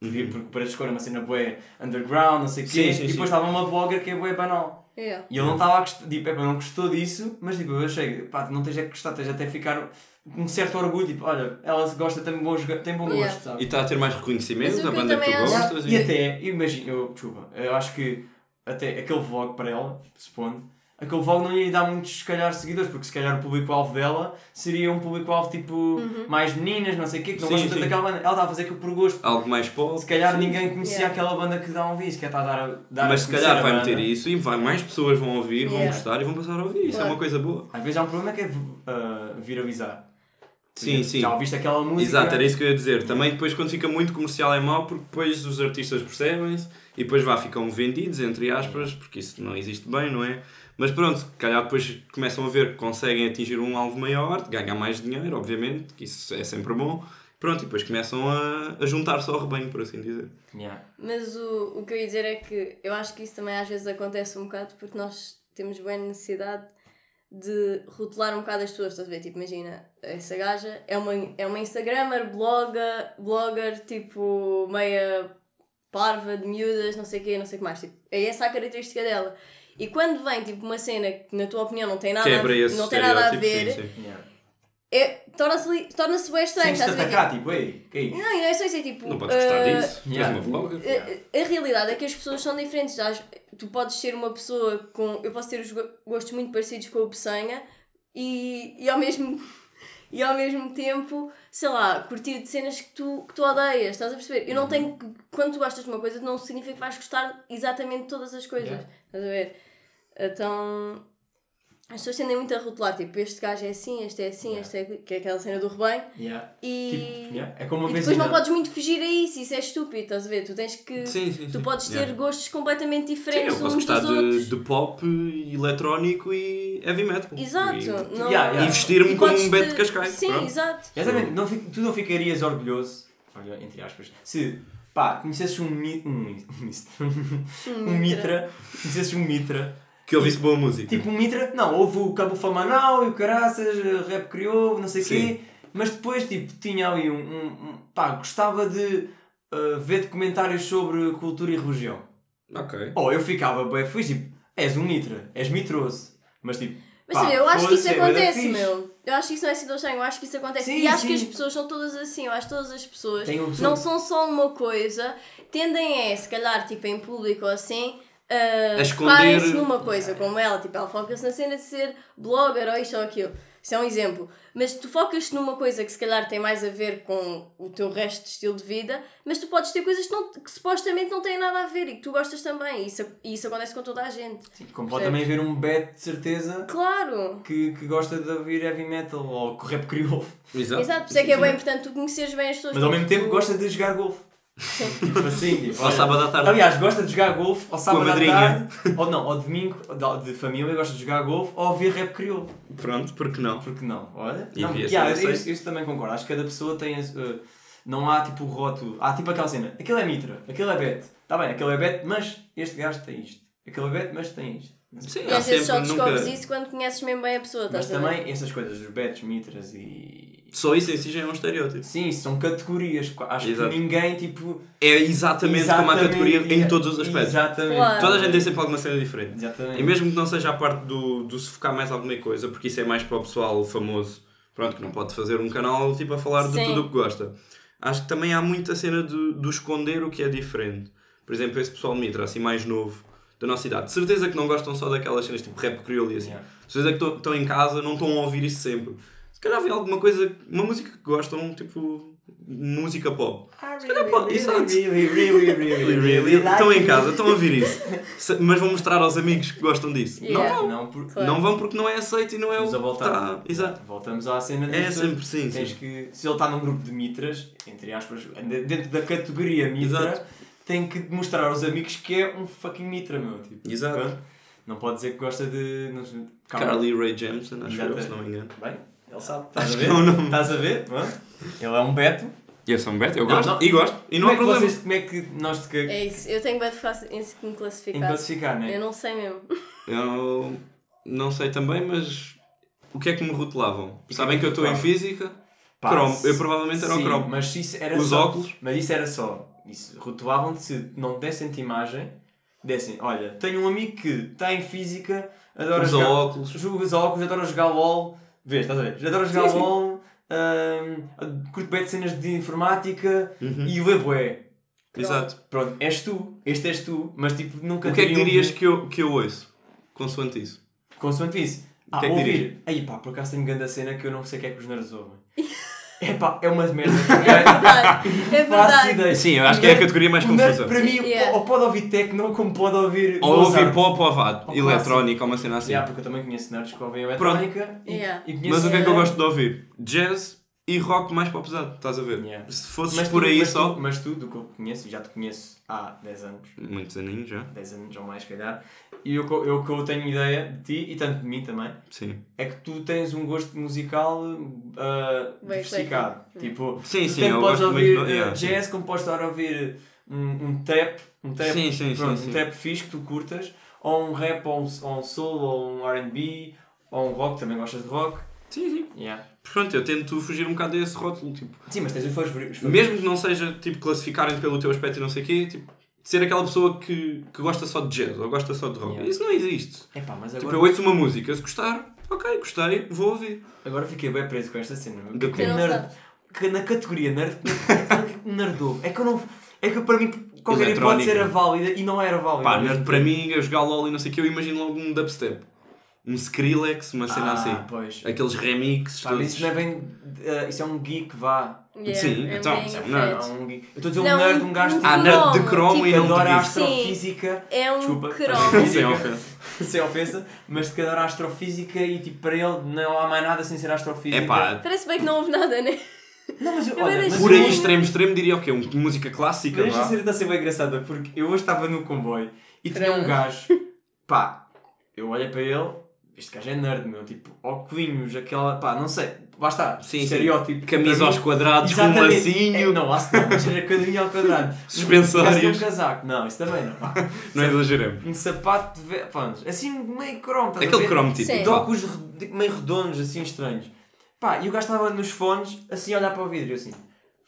Porque porque o Paredes de Cor é uma cena bué underground, não sei o quê. Sim, sim, e depois estava uma blogger que é bué banal. Yeah. E ele não estava a gostar, tipo, epá, não gostou disso, mas tipo, eu achei, pá, não tens é que gostar, tens até ficar com um certo orgulho, tipo, olha, ela gosta, tem bom, tem bom Yeah. gosto, sabe? E está a ter mais reconhecimento da banda que tu gostas. E até, imagina, eu, desculpa, eu acho que até aquele vlog para ela, supondo, aquele vlog não ia dar muitos, se calhar, seguidores, porque se calhar o público-alvo dela seria um público-alvo tipo mais meninas, não sei o quê, que não Sim, gostam tanto daquela banda. Ela estava a fazer aquilo por gosto. Algo mais pop. Se calhar Sim. ninguém conhecia Yeah. aquela banda que dá um vídeo, que é estar a dar, a- dar Mas a se calhar vai meter isso e vai, mais pessoas vão ouvir, vão Yeah. gostar e vão passar a ouvir. Isso é Claro. uma coisa boa. Às vezes há um problema que é uh, viralizar. Sim, sim. Já ouviste aquela música? Exato, era isso que eu ia dizer. Também depois quando fica muito comercial é mau porque depois os artistas percebem-se e depois vá, ficam vendidos, entre aspas, porque isso não existe bem, não é? Mas pronto, se calhar depois começam a ver que conseguem atingir um alvo maior, ganhar mais dinheiro, obviamente, que isso é sempre bom. Pronto, e depois começam a, a juntar-se ao rebanho, por assim dizer. Yeah. Mas o, o que eu ia dizer é que eu acho que isso também às vezes acontece um bocado porque nós temos boa necessidade de rotular um bocado as pessoas, estás a ver? Tipo, imagina, essa gaja é uma, é uma Instagrammer, blogger, blogger, tipo, meia parva de miúdas, não sei o quê, não sei o que mais. Tipo, é essa a característica dela. E quando vem, tipo, uma cena que na tua opinião não tem nada, Quebra esse não tem nada a ver, sim, sim. Yeah. é, torna-se torna-se bem estranho, Sem atacar, tipo, ei, que é isso? não, e não é só isso, é tipo... Não podes gostar ah, disso. Tu és yeah. uma blogger. a, a realidade é que as pessoas são diferentes. Tu podes ser uma pessoa com. Eu posso ter os go- gostos muito parecidos com o Peçanha e, e, ao mesmo, e ao mesmo tempo, sei lá, curtir de cenas que tu, que tu odeias. Estás a perceber? Eu não tenho. que- Quando tu gostas de uma coisa, não significa que vais gostar exatamente de todas as coisas. Yeah. Estás a ver? Então. As pessoas tendem muito a rotular, tipo, este gajo é assim, este é assim, Yeah. este é. que é aquela cena do rebanho. Yeah. E. Tipo, yeah. É como uma E depois não podes muito fugir a isso, isso é estúpido, estás a ver? Tu tens que. Sim, sim, Tu sim. podes ter gostos completamente Sim, diferentes eu posso gostar de, de pop, eletrónico e heavy metal. Exato. E, Não... E vestir-me como um Beto de Cascais. Sim, pronto. exato. Exatamente, não, tu não ficarias orgulhoso, olha, entre aspas, se pá, conhecesses um, mi, um, um, mitra, um mitra, conhecesses um mitra, Que ouvisse boa música. tipo um mitra, não, houve o Cabo Famanau e o Caraças, rap criou, não sei o quê, mas depois tipo tinha ali um, um, um- pá, gostava de uh, ver documentários sobre cultura e religião. Ok. Ou eu ficava bem feliz, tipo, és um mitra, és mitroso, mas tipo, Mas pá, sabe, eu acho que isso é acontece, meu. Eu acho que isso não é assim tão estranho, eu acho que isso acontece. Sim, e acho que sim. as pessoas são todas assim, eu acho que todas as pessoas um- não são só uma coisa, tendem é, se calhar, tipo em público ou assim, a A esconder- focarem-se numa coisa, como ela, tipo, ela foca-se na cena de ser blogger ou isto ou aquilo. Isso é um exemplo. Mas tu focas-te numa coisa que se calhar tem mais a ver com o teu resto de estilo de vida, mas tu podes ter coisas que, não- que supostamente não têm nada a ver e que tu gostas também. E isso, e isso acontece com toda a gente. Sim, Como pode também haver um bet de certeza Claro! que, que gosta de ouvir heavy metal ou que o rap criou, Exato. Exato, por isso é que é bem importante tu conheceres bem as pessoas. mas ao mesmo tempo tu- gosta de jogar golfe. Tipo assim, tipo, Ao sábado à tarde. Aliás, gosta de jogar golfe ao sábado à madrinha. tarde, ou não, ao domingo de- de família, gosta de jogar golfe ou ouvir rap criou. Pronto, porque não? Porque não? Olha. E não, isso, isso também concordo. Acho que cada pessoa tem. uh, não há tipo rótulo. Há tipo aquela cena. Aquele é Mitra, aquele é Bet. Está bem, aquele é Bet, mas este gajo tem isto. Aquele é Bet, mas tem isto. Sim, E às vezes só sempre, nunca... descobres isso quando conheces mesmo bem a pessoa, Mas estás a ver? também essas coisas, os Bets, Mitras e. Só isso em si já é um estereótipo. Sim, são categorias. Acho Exato. que ninguém tipo. É exatamente, como a categoria em todos os aspectos. Exatamente. Claro. Toda a gente tem sempre alguma cena diferente. Exatamente. E mesmo que não seja a parte do, do se focar mais alguma coisa, porque isso é mais para o pessoal famoso, pronto, que não pode fazer um canal tipo a falar de Sim. tudo o que gosta. Acho que também há muita cena de, do esconder o que é diferente. Por exemplo, esse pessoal mitra, assim mais novo, da nossa idade. De certeza que não gostam só daquelas cenas tipo rap crioulo e assim. Yeah. De certeza que estão- estão em casa, não estão a ouvir isso sempre. Se calhar vê alguma coisa, uma música que gostam, tipo música pop. Pode, exato. Really, really, really, really, Estão em casa, estão a ouvir isso. Mas vão mostrar aos amigos que gostam disso. Yeah. Não vão. Não, por... Claro. Não vão porque não é aceito e não é o Vamos a que voltar. tá. Exato. Voltamos à cena É das sempre sim, Tens sim. que, se ele está num grupo de mitras, entre aspas, dentro da categoria mitra, Exato. tem que demonstrar aos amigos que é um fucking mitra, meu. Tipo, Exato. Não pode dizer que gosta de. Carly Ray Jepsen, acho Exato. se não me engano. Bem, ele sabe. Estás a ver? é o nome. Estás a ver? Pronto. Ele é um Beto. E eu sou um Beto, eu Não, gosto. não. E gosto. E não há como, é que problema. vocês, como é que nós te É isso, eu tenho de ficar em me em classificar. classificar, Eu né? não sei mesmo. Eu, não sei também, mas o que é que me rotulavam? Sabem que eu estou em física? Pá, Cromo. Eu provavelmente era o cromo. Mas isso era Os só, óculos? Mas isso era só. Isso, rotulavam-te se não dessem-te imagem, dessem, olha, tenho um amigo que está em física, adora Usa jogar, óculos. joga os óculos, adora jogar LOL, vês, estás a ver? Adora jogar Sim, sim. LOL, hum, curto bem de cenas de informática Uhum. e lê bué. Exato. Pronto, és tu, este és tu, mas tipo, nunca O que é que dirias ouvido- que eu, que eu ouço? Consoante isso. Consoante isso. Ah, que é que ouvir. Aí pá, por acaso tenho grande cena que eu não sei o que é que os nerds ouvem. É pá, é uma merda. É verdade. É verdade. Sim, eu acho que é a categoria mais confusa. Para mim, Yeah. ou pode ouvir techno, como pode ouvir. Ou ouvir pop ou Ou eletrónica ou uma cena assim. Yeah, porque eu também conheço nerds que ouvem eletrónica e, Yeah. e conheço. Mas o que é que eu eh, gosto de ouvir? Jazz e rock mais para o pesado, estás a ver? Yeah. Se fosses Mas por tu- aí mas só. Tu, mas tu, do que eu conheço, e já te conheço há 10 anos, Muitos aninhos já. 10 anos ou mais, se calhar, e o que eu, eu, que eu tenho ideia de ti, e tanto de mim também, Sim. é que tu tens um gosto musical uh, diversificado. Tipo, Sim, tu sim, tanto eu podes gosto ouvir muito uh, yeah, jazz, como podes estar a ouvir um, um trap, um trap, Sim, sim, pronto, sim, um sim. trap fixe que tu curtas, ou um rap, ou um, ou um soul, ou um R&B, ou um rock, também gostas de rock. Sim, sim. Yeah. Pronto, eu tento fugir um bocado desse rótulo. Tipo, Sim, mas tens os favoritos. mesmo que não seja tipo classificarem pelo teu aspecto e não sei o quê, tipo, ser aquela pessoa que, que gosta só de jazz ou gosta só de rock. Yeah. Isso não existe. Epá, mas Tipo, agora, eu ouço uma música, se gostar, ok, gostei, vou ouvir. agora fiquei bem preso com esta cena. Que não nerd, que na categoria nerd, que nerdou. É que eu não. É que para mim qualquer hipótese era válida e não era válida. Pá, nerd para mim, eu jogar LOL e não sei o quê, eu imagino logo um dubstep. Um Skrillex, uma cena ah, assim. Pois. Aqueles remixes Pá, mas todos. isso não é bem. eh, isso é um geek, vá. Yeah, Sim, é então, é um nerd. Um geek. Eu estou a dizer um Não, nerd, um- um gajo um que Ah, nerd de cromo, cromo e tipo, não de adora astrofísica. É um Desculpa. cromo. Sem ofensa. Sem ofensa, mas que adora astrofísica e tipo para ele não há mais nada sem ser astrofísica. É pá, Parece bem que não houve nada, né? não, mas Eu olha, mas por aí extremo, extremo diria o quê? Um, música clássica, Mas esta cena está a ser bem engraçada porque eu hoje estava no comboio e tinha um gajo, pá, eu olhei para ele, este gajo é nerd, meu, tipo, óculos, aquela, pá, não sei, lá está, Sim, sim. estereótipo. Camisa aos quadrados, com um Exatamente. lacinho. É, não, laço não, mas era quadrinho ao quadrado. Suspensórios. Um casaco, não, isso também não, pá. Não exageremos. Um sapato de pá, assim meio cromo, estás Aquele cromo. Sim. De óculos meio redondos, assim estranhos. Pá, e o gajo estava nos fones, assim a olhar para o vidro, e eu assim,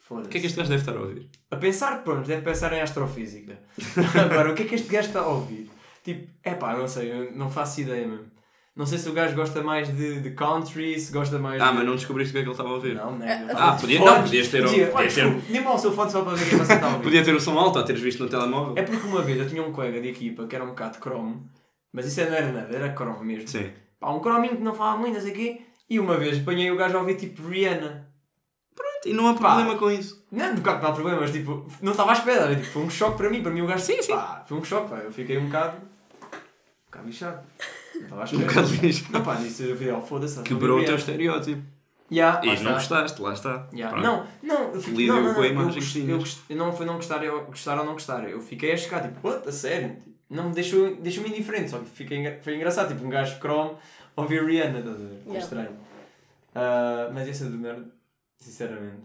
foda-se. O que é que este gajo deve estar a ouvir? A pensar, pronto, deve pensar em astrofísica. Agora, o que é que este gajo está a ouvir? Tipo, é pá, não sei, não faço ideia mesmo. Não sei se o gajo gosta mais de, de country, se gosta mais Ah, de... mas não descobriste o que é que ele estava a ouvir? Não, né? Ah, podia- Fones, não, podias ter- dizia, podias olha, ter- lá o seu fone só para ver o que é que você está a ouvir. Podia ter o som alto, a teres visto no telemóvel. É porque uma vez eu tinha um colega de equipa que era um bocado cromo, mas isso não era nada, era cromo mesmo. Sim. Pá, um crominho que não falava muito, não sei o quê, e uma vez apanhei o gajo a ouvir tipo Rihanna. E não há Pá. problema com isso. Não, de bocado não há problema, mas tipo, não estava à espera, tipo, foi um choque para mim, para mim o gajo, Sim, sim. pá, foi um choque, pá, eu fiquei um bocado, um bocado lixado. Um espera. bocado lixo. Não, pá, disse, eu vi, oh, foda-se. Quebrou o teu estereótipo. Yeah, E não gostaste, lá está. Yeah. Não, não, eu fiquei, não, não, com a não, imagem eu, que gost- tinhas. eu, gost- eu não foi não gostar, eu gostar ou não gostar, eu fiquei a chegar, tipo, what, a sério? Tipo, Não me deixou, deixou-me indiferente, só que fiquei, foi engraçado, tipo, um gajo cromo ouvir Rihanna, estás a ver? Yeah. estranho. Ah, mas esse é do nerd, sinceramente.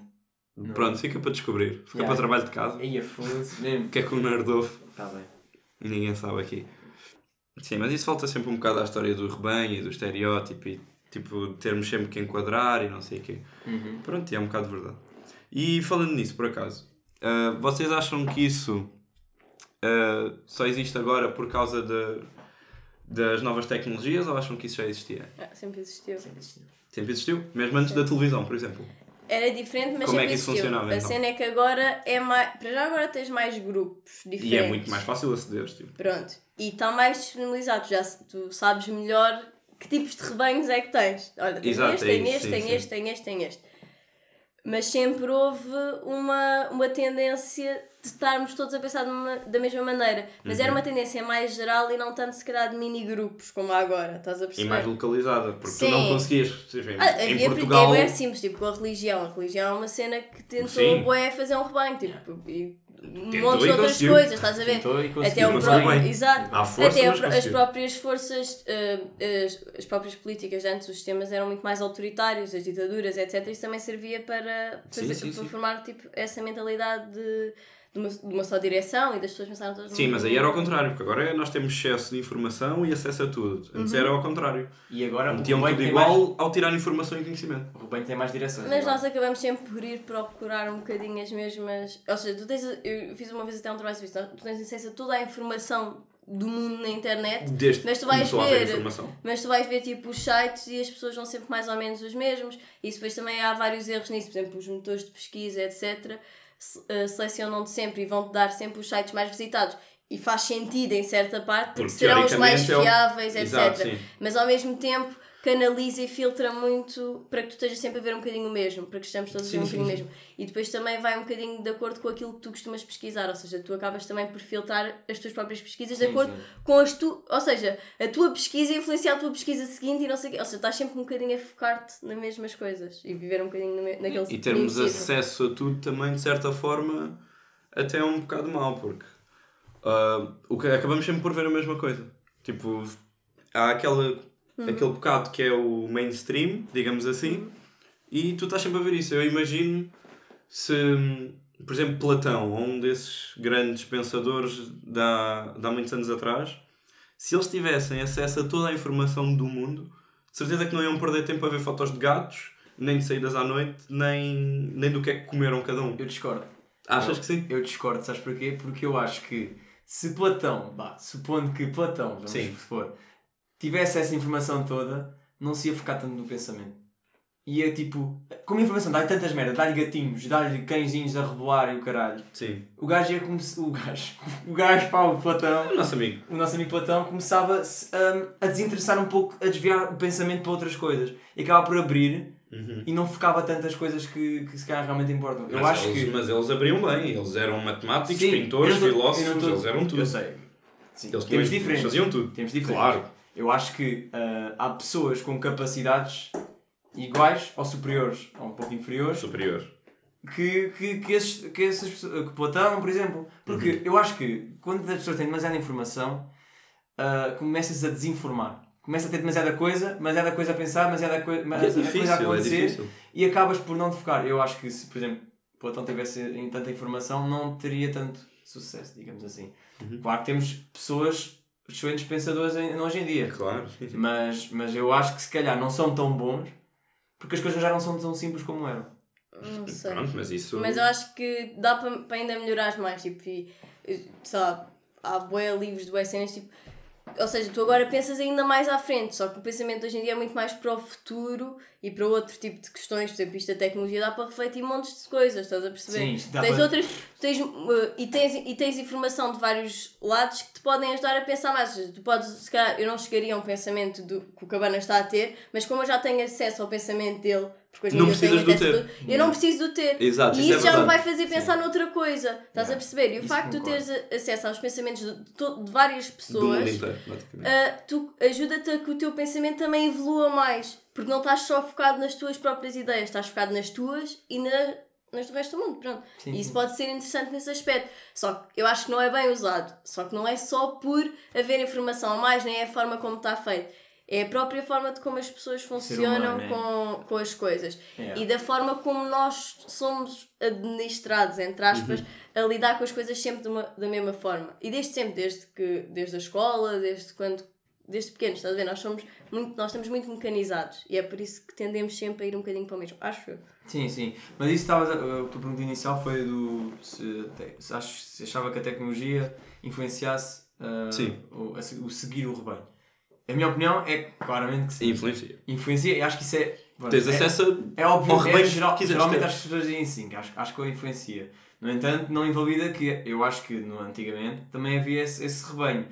Não. Pronto, fica para descobrir. Fica Yeah. para trabalho de casa. Aí a foda-se, mesmo. O que é que o nerd ouve? Está bem. Ninguém sabe aqui. Sim, mas isso falta sempre um bocado à história do rebanho e do estereótipo e tipo termos sempre que enquadrar e não sei o quê. Uhum. Pronto, é um bocado verdade. E falando nisso, por acaso, ah, vocês acham que isso ah, só existe agora por causa de, das novas tecnologias ou acham que isso já existia? Ah, sempre existiu. Sempre existiu. Sempre existiu? Mesmo antes da televisão, por exemplo. Era diferente, mas Como é que isso existiu. funcionava, A então? cena é que agora é mais. Para já agora tens mais grupos diferentes. E é muito mais fácil aceder, tipo. Pronto. E está mais disponibilizado. Já tu sabes melhor que tipos de rebanhos é que tens. Olha, tem Exato, este, é tem isso, este, sim, tem sim. este, tem este, tem este. Mas sempre houve uma, uma tendência de estarmos todos a pensar uma- da mesma maneira. Mas Uhum. era uma tendência mais geral e não tanto se calhar de mini grupos como há agora. Estás a E perceber? mais localizada, porque Sim. tu não conseguias. em- Ah, em Portugal. é simples, tipo com a religião. A religião é uma cena que tentou Sim. bué, fazer um rebanho, tipo, e um monte de e outras coisas, estás a ver? E. Até o próprio, exato. Até as próprias forças, eh, as, as próprias políticas antes, os sistemas eram muito mais autoritários, as ditaduras, etc. Isso também servia para, Sim, fazer, sim, para sim. formar tipo, essa mentalidade de, de uma, de uma só direção e das pessoas pensarem todas Sim, mas aí era ao contrário, porque agora nós temos excesso de informação e acesso a tudo. Antes era ao contrário. E agora o Metiam rebanho, tudo tem igual mais, ao tirar informação e conhecimento. o rebanho tem mais direções. Mas agora. nós acabamos sempre por ir procurar um bocadinho as mesmas. Ou seja, tu tens. Eu fiz uma vez até um trabalho sobre isso. Tu tens acesso a toda a informação do mundo na internet. Desde Mas tu vais ver-. Mas tu vais ver tipo os sites e as pessoas vão sempre mais ou menos os mesmos. E depois também há vários erros nisso. Por exemplo, os motores de pesquisa, etc. eh, Selecionam-te sempre e vão-te dar sempre os sites mais visitados. E faz sentido em certa parte, porque, Porque, serão os mais é fiáveis, etc. Exato. Mas ao mesmo tempo canaliza e filtra muito para que tu estejas sempre a ver um bocadinho o mesmo, para que estejamos todos a ver Sim, um sim, bocadinho o sim. mesmo. E depois também vai um bocadinho de acordo com aquilo que tu costumas pesquisar, ou seja, tu acabas também por filtrar as tuas próprias pesquisas de Sim, acordo sim. com as tu, ou seja, a tua pesquisa influencia a tua pesquisa seguinte e não sei o quê. Ou seja, estás sempre um bocadinho a focar-te nas mesmas coisas e viver um bocadinho na naquele E termos mesmo ciclo. acesso a tudo também, de certa forma, até é um bocado mau, porque ah, o que acabamos sempre por ver a mesma coisa. Tipo, há aquela, aquele bocado que é o mainstream, digamos assim, e tu estás sempre a ver isso. Eu imagino se, por exemplo, Platão, um desses grandes pensadores de há, de há muitos anos atrás, se eles tivessem acesso a toda a informação do mundo, de certeza que não iam perder tempo a ver fotos de gatos, nem de saídas à noite, nem, nem do que é que comeram cada um. Eu discordo. Achas eu, que sim? Eu discordo, sabes porquê? Porque eu acho que se Platão, bah, supondo que Platão, vamos Sim. supor, tivesse essa informação toda, não se ia focar tanto no pensamento. Ia tipo, como a informação dá-lhe tantas merdas, dá-lhe gatinhos, dá-lhe cãezinhos a rebolar e o caralho. Sim. O gajo ia começar. O gajo, o gajo, pá, o Platão, O nosso amigo. o nosso amigo Platão começava hum, a desinteressar um pouco, a desviar o pensamento para outras coisas. E acaba por abrir Uhum. e não focava tantas coisas que, que se calhar realmente importam. Eu mas, acho eles, que. mas eles abriam bem, eles eram matemáticos, Sim, pintores, eu não eu filósofos, não tô- eles eram tudo. Eu sei. Sim, Eles temos diferentes. faziam tudo. Temos diferentes. Claro. Eu acho que ah, há pessoas com capacidades iguais ou superiores, ou um pouco inferiores, Superior. que, que, que, esses, que essas pessoas, que Platão, por exemplo. Porque Uhum. eu acho que quando as pessoas têm demasiada informação, ah, começas a desinformar. Começa a ter demasiada coisa, demasiada coisa a pensar, demasiada, coi É demasiada coisa a difícil, é acontecer difícil. e acabas por não te focar. Eu acho que se, por exemplo, Platão tivesse tanta informação, não teria tanto sucesso, digamos assim. Uhum. Claro que temos pessoas, excelentes pensadores hoje em dia, Claro. sim, sim. mas, mas eu acho que se calhar não são tão bons porque as coisas já não são tão simples como eram. Não sei. Pronto, mas isso. Mas eu acho que dá para ainda melhorar mais, tipo, e, e, lá, há bué livros de bué cenas, tipo, ou seja, tu agora pensas ainda mais à frente, só que o pensamento hoje em dia é muito mais para o futuro e para outro tipo de questões, por exemplo, isto da tecnologia dá para refletir montes de coisas, estás a perceber? Sim, isto dá tens para- outras, tens, uh, e, tens, e tens informação de vários lados que te podem ajudar a pensar mais, ou seja, tu podes, se calhar, eu não chegaria a um pensamento do, que o Cabana está a ter, mas como eu já tenho acesso ao pensamento dele, porque hoje Não precisas do ter. tudo, eu não preciso do ter. Exato, E isso é isso já me vai fazer pensar noutra coisa. Estás Yeah. a perceber? E o Isso facto de tu concordo. teres acesso aos pensamentos de, de to- de várias Do pessoas inteiro, ah, tu ajuda-te a que o teu pensamento também evolua mais. Porque não estás só focado nas tuas próprias ideias, estás focado nas tuas e na, nas do resto do mundo. Pronto. Sim, e isso sim. pode ser interessante nesse aspecto. Só que eu acho que não é bem usado. Só que não é só por haver informação a mais, nem é a forma como está feito. É a própria forma de como as pessoas funcionam humano, é. com, com as coisas. Yeah. E da forma como nós somos administrados, entre aspas, a lidar com as coisas sempre de uma, da mesma forma. E desde sempre, desde, que, desde a escola, desde quando desde pequenos, estás a ver? Nós, somos muito, nós estamos muito mecanizados e é por isso que tendemos sempre a ir um bocadinho para o mesmo. Acho eu. Sim, sim. Mas isso estava. A tua pergunta inicial foi do. Se, te- se, ach- se achava que a tecnologia influenciasse Sim. o, a o seguir o rebanho. A minha opinião é claramente que sim. Influencia. Influencia e acho que isso é. bom, Tens é- acesso É óbvio, ao é, rebanho que geral, quiseres geralmente ter. as pessoas dizem sim, que acho, acho que influencia. No entanto, não invalida que eu acho que no, antigamente também havia esse, esse rebanho.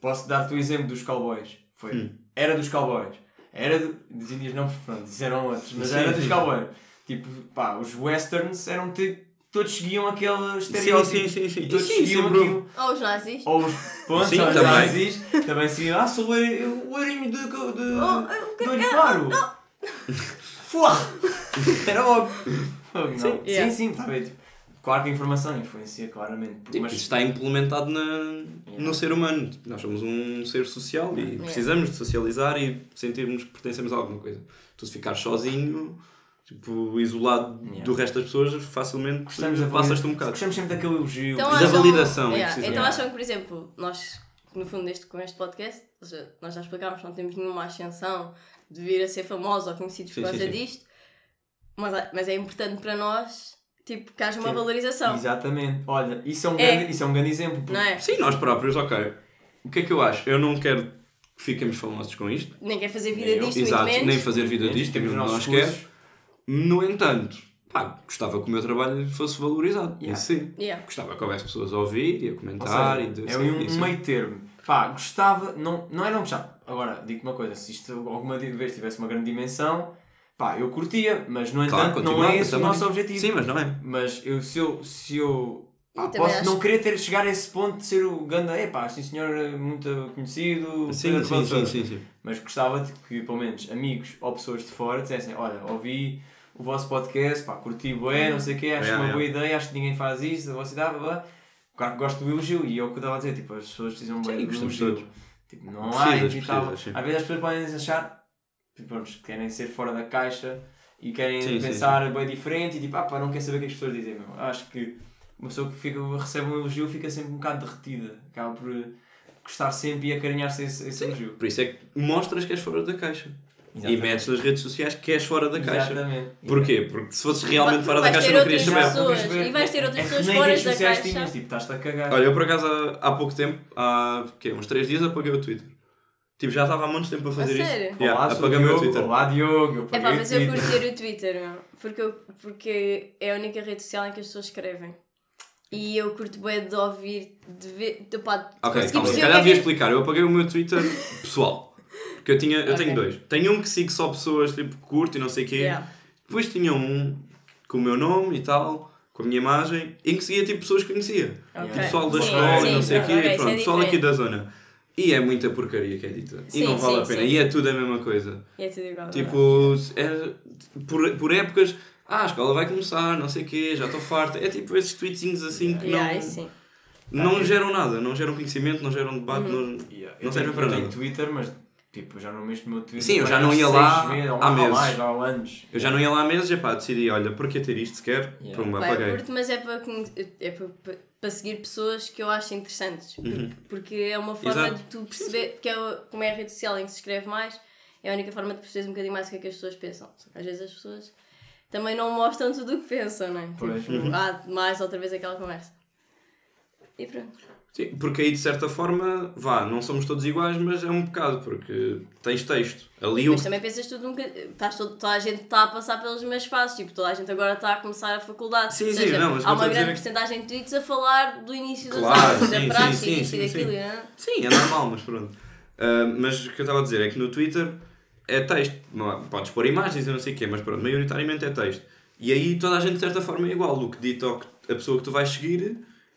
Posso dar-te o exemplo dos cowboys. Foi, Hum. Era dos cowboys. Era do, dos índios não, pronto, isso eram outros, mas Sim, era dos sim. cowboys. Tipo, pá, os westerns eram te, todos seguiam aquele Sim, estereótipo. sim, sim, sim. Todos Sim, seguiam houve. aquilo. Ou os nazis. Ou os pontos, Sim, ou os também. nazis, também seguiam. Ah, sou o loirinho o loirinho de, de, Oh, do olho claro. Forra! Era óbvio. Sim, Yeah. sim, está bem. Tipo, claro que a informação influencia, claramente. Tipo, mas Isto está implementado na, no ser humano. Nós somos um ser social e precisamos de socializar e sentirmos que pertencemos a alguma coisa. Tu se ficares sozinho, tipo, isolado Yeah. do resto das pessoas, facilmente passas-te um bocado. Gostamos sempre daquele elogio. Então Da acham- validação, Yeah. Então acham que, por exemplo, nós, no fundo, este, com este podcast, ou seja, nós já explicámos, não temos nenhuma ascensão de vir a ser famosos ou conhecidos Sim, por causa sim, sim. disto, mas, mas é importante para nós, tipo, que haja uma Sim. valorização. Exatamente. Olha, isso é um, É. Grande, isso é um grande exemplo. porque- Não é? Sim, nós próprios, ok. O que é que eu acho? Eu não quero que fiquemos famosos com isto. Nem quer fazer vida Nem disto, Exato, nem fazer vida disto, temos os nós nossos quer. cursos. No entanto, pá, gostava que o meu trabalho fosse valorizado. Yeah. Sim. Yeah. Gostava que houvesse pessoas a ouvir e a comentar seja, e de- é sim, um, um meio termo. Pá, gostava, não, não era um gostava. Agora, digo-te uma coisa, se isto alguma vez tivesse uma grande dimensão, pá, eu curtia, mas no Claro, entanto não é esse o também. nosso objetivo. Sim, mas não é. Mas eu, se eu, se eu também posso não querer ter, chegar a esse ponto de ser o ganda, é pá, sim senhor, muito conhecido, Sim, Pedro sim, Balseiro." sim, sim, sim. mas gostava de que pelo menos amigos ou pessoas de fora dissessem, olha, ouvi o vosso podcast, pá, curti bué, não sei o quê, acho Yeah, uma boa ideia, acho que ninguém faz isso, você dá, blá, blá. Claro que gosto do elogio e é o que eu estava a dizer, tipo, as pessoas precisam Sim, bem do elogio. todos. Tipo, não há Precisas, e tal. precisas, sim. Às vezes as pessoas podem achar, tipo, pronto, querem ser fora da caixa e querem Sim, sim, pensar bem diferente e tipo, ah pá, não quer saber o que as pessoas dizem, meu. Acho que uma pessoa que fica, recebe um elogio fica sempre um bocado derretida, acaba por gostar sempre e acarinhar-se esse, esse elogio. Por isso é que mostras que és fora da caixa. E Exatamente. metes nas redes sociais que és fora da caixa. Exatamente. Porquê? Porque se fosses realmente fora da caixa não querias saber. pessoas. E vais ter outras É pessoas nem fora redes da sociais caixa. tinhas, tipo, estás-te a cagar. Olha, eu por acaso há, há pouco tempo, há quê, uns 3 dias apaguei o Twitter. Tipo, já estava há muito tempo a fazer isso. sério? Yeah, Olá, sou apaguei o meu Diogo. Twitter. Olá, Diogo. Eu É pá, mas eu curti o Twitter, meu. Porque, eu- porque é a única rede social em que as pessoas escrevem. E eu curto bem de ouvir, de ver, de, pá, de Ok, calma, se calhar é devia que- explicar. Eu apaguei o meu Twitter pessoal. Porque eu, tinha, eu tenho Ok. dois. Tenho um que sigo só pessoas, tipo, curto e não sei o quê. Yeah. Depois tinha um com o meu nome e tal, com a minha imagem, em que seguia tipo pessoas que conhecia. Ok. Pessoal da escola sim, e não sei o quê. ok, isso é pronto, pessoal aqui da zona. E é muita porcaria que é dita. Sim, e não vale sim, a pena. sim. E é tudo a mesma coisa. E é tudo igual. Tipo, é, por, por épocas, ah, a escola vai começar, não sei o quê, já estou farto. É tipo esses tweetzinhos assim que Yeah, não, sim. não geram nada, não geram conhecimento, não geram debate. Uhum. Não... Yeah, Não eu serve tenho, para eu tenho nada. Twitter, mas tipo, eu já não mexo no meu Twitter. Sim, eu já não ia lá meses, ou há meses. mais, ou há anos. Eu já não ia lá há meses e pá, decidi, olha, por que ter isto sequer? Yeah. Pá, eu apaguei. curto, mas é para, é para, para, seguir pessoas que eu acho interessantes. Porque, porque é uma forma Uhum. Exato. de tu perceber, porque é, como é a rede social em que se escreve mais, é a única forma de perceberes um bocadinho mais o que é que as pessoas pensam. Às vezes as pessoas também não mostram tudo o que pensam, não é? Pois. Tipo, há mais outra vez aquela conversa. E pronto. Sim, porque aí de certa forma, vá, não somos todos iguais, mas é um bocado, porque tens texto. Ali o. Mas também pensas tudo bocadinho. Estás todo, toda a gente está a passar pelas mesmas fases. Tipo, toda a gente agora está a começar a faculdade. Sim, Ou sim, seja, não, mas o há uma grande porcentagem de tweets a falar do início das Claro, aulas, da praxe, sim, isto sim, sim, daquilo. sim. não? Sim, é normal, mas pronto. Ah, mas o que eu estava a dizer é que no Twitter é texto. Podes pôr imagens e não sei o quê, mas pronto, maioritariamente é texto. E aí toda a gente de certa forma é igual. O que dita ao que a pessoa que tu vais seguir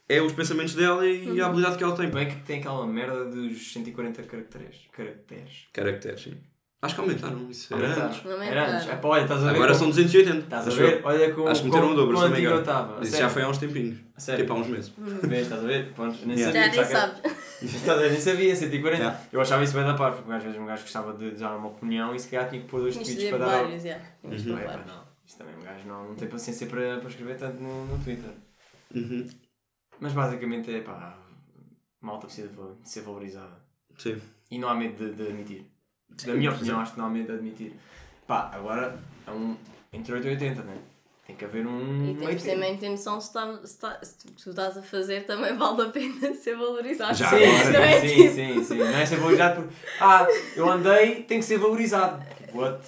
é os pensamentos dela e a habilidade que ela tem. Bem que tem aquela merda dos 140 caracteres. caracteres. Caracteres, sim. Acho que aumentaram isso. Era Aumentaram. antes. Não é Era antes. claro. É olha, estás a ver. Agora como- são 280. Estás a ver? Olha com Acho que meteram um dobro, se não me engano. isso já foi há uns tempinhos. Sério. Tipo há uns meses. Vês, estás a ver? Pronto, nem Yeah. Já sabia. nem só que- sabes. Estás a ver? Nem sabia, 140. Yeah. Eu achava isso bem da parte, porque às vezes um gajo gostava de dar uma opinião e se calhar tinha que pôr dois tweets para dar. vários, já. De Uhum. é. Isso também um gajo não, não tem paciência para, para escrever tanto no, no Twitter. Uhum. Mas basicamente é pá, malta precisa de ser valorizada. Sim. E não há medo de, de admitir. Da minha opinião, acho que não há medo de admitir. Pá, agora é um entre 8 e 80, né? Tem que haver um. E termo. também ter noção se, está, se, está, se tu, tu estás a fazer também vale a pena ser valorizado. Já Sim, agora. não é sim, tipo- sim, sim. Não é ser valorizado porque. Ah, eu andei, tem que ser valorizado. What?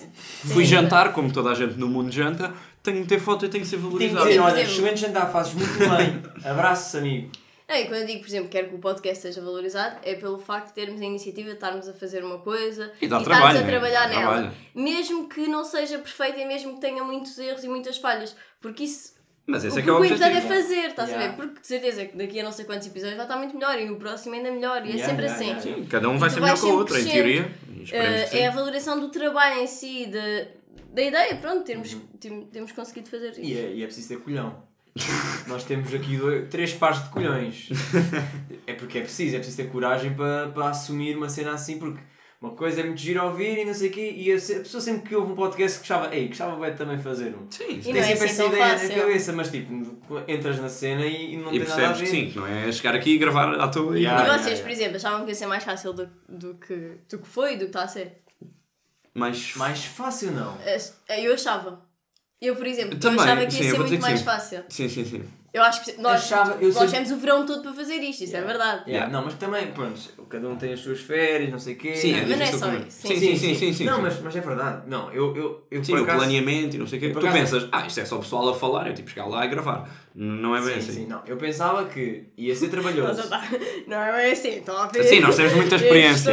Fui jantar, como toda a gente no mundo janta, tenho que ter foto e tenho que ser Tem que valorizado. dizer, olha, excelente jantar, fazes muito bem. Abraços, amigo. Não, e quando eu digo, por exemplo, quero que o podcast seja valorizado, é pelo facto de termos a iniciativa de estarmos a fazer uma coisa E dá estarmos trabalho, a né? trabalhar nela. trabalho. Mesmo que não seja perfeita e mesmo que tenha muitos erros e muitas falhas. Porque isso. Mas esse o é que é o o importante é objetivo. fazer, estás a Yeah. ver? Porque de certeza que daqui a não sei quantos episódios vai estar muito melhor e o próximo ainda melhor. E é Yeah, sempre yeah, assim. yeah, yeah. Sim, cada um vai ser melhor que o outro, em teoria. E Eh, é a valoração do trabalho em si, de, da ideia, pronto, termos, tem- temos conseguido fazer isso. E é, e é preciso ter colhão. Nós temos aqui dois, três pares de colhões. É porque é preciso, é preciso ter coragem para, para assumir uma cena assim, porque Uma coisa é muito giro ouvir e não sei o quê, e a, pessoa sempre que ouve um podcast gostava, ei, gostava bem de também fazer um. Sim, E Tem é sempre assim essa ideia fácil. na cabeça, mas tipo, entras na cena e, e não E tem nada a percebes ver. que sim, que não é chegar aqui e gravar à toa e. Yeah. E vocês, yeah, por exemplo, achavam que ia ser mais fácil do, do, que, do que foi e do que está a ser? Mais. Mais fácil não. Eh, Eu achava. Eu, por exemplo, Também, eu achava que sim, ia eu ser muito mais sim. fácil. Sim, sim, sim. Eu acho que nós, Achava- eu nós sempre- tivemos o verão todo para fazer isto, isso é verdade. Yeah, Não, mas também, pronto, cada um tem as suas férias, não sei o quê. Sim, é Mas não é só isso. Sim, sim, sim, sim, sim. Não, sim. mas, mas é verdade. Não, eu, eu, eu Sim, por o acaso- planeamento e não sei o quê. Tu acaso- pensas, ah, isto é só o pessoal a falar, é tipo chegar lá e gravar. Não é bem Sim, assim. sim, não. Eu pensava que ia ser trabalhoso. a dar- Não é bem assim, estão a ver? Sim, nós temos muita experiência.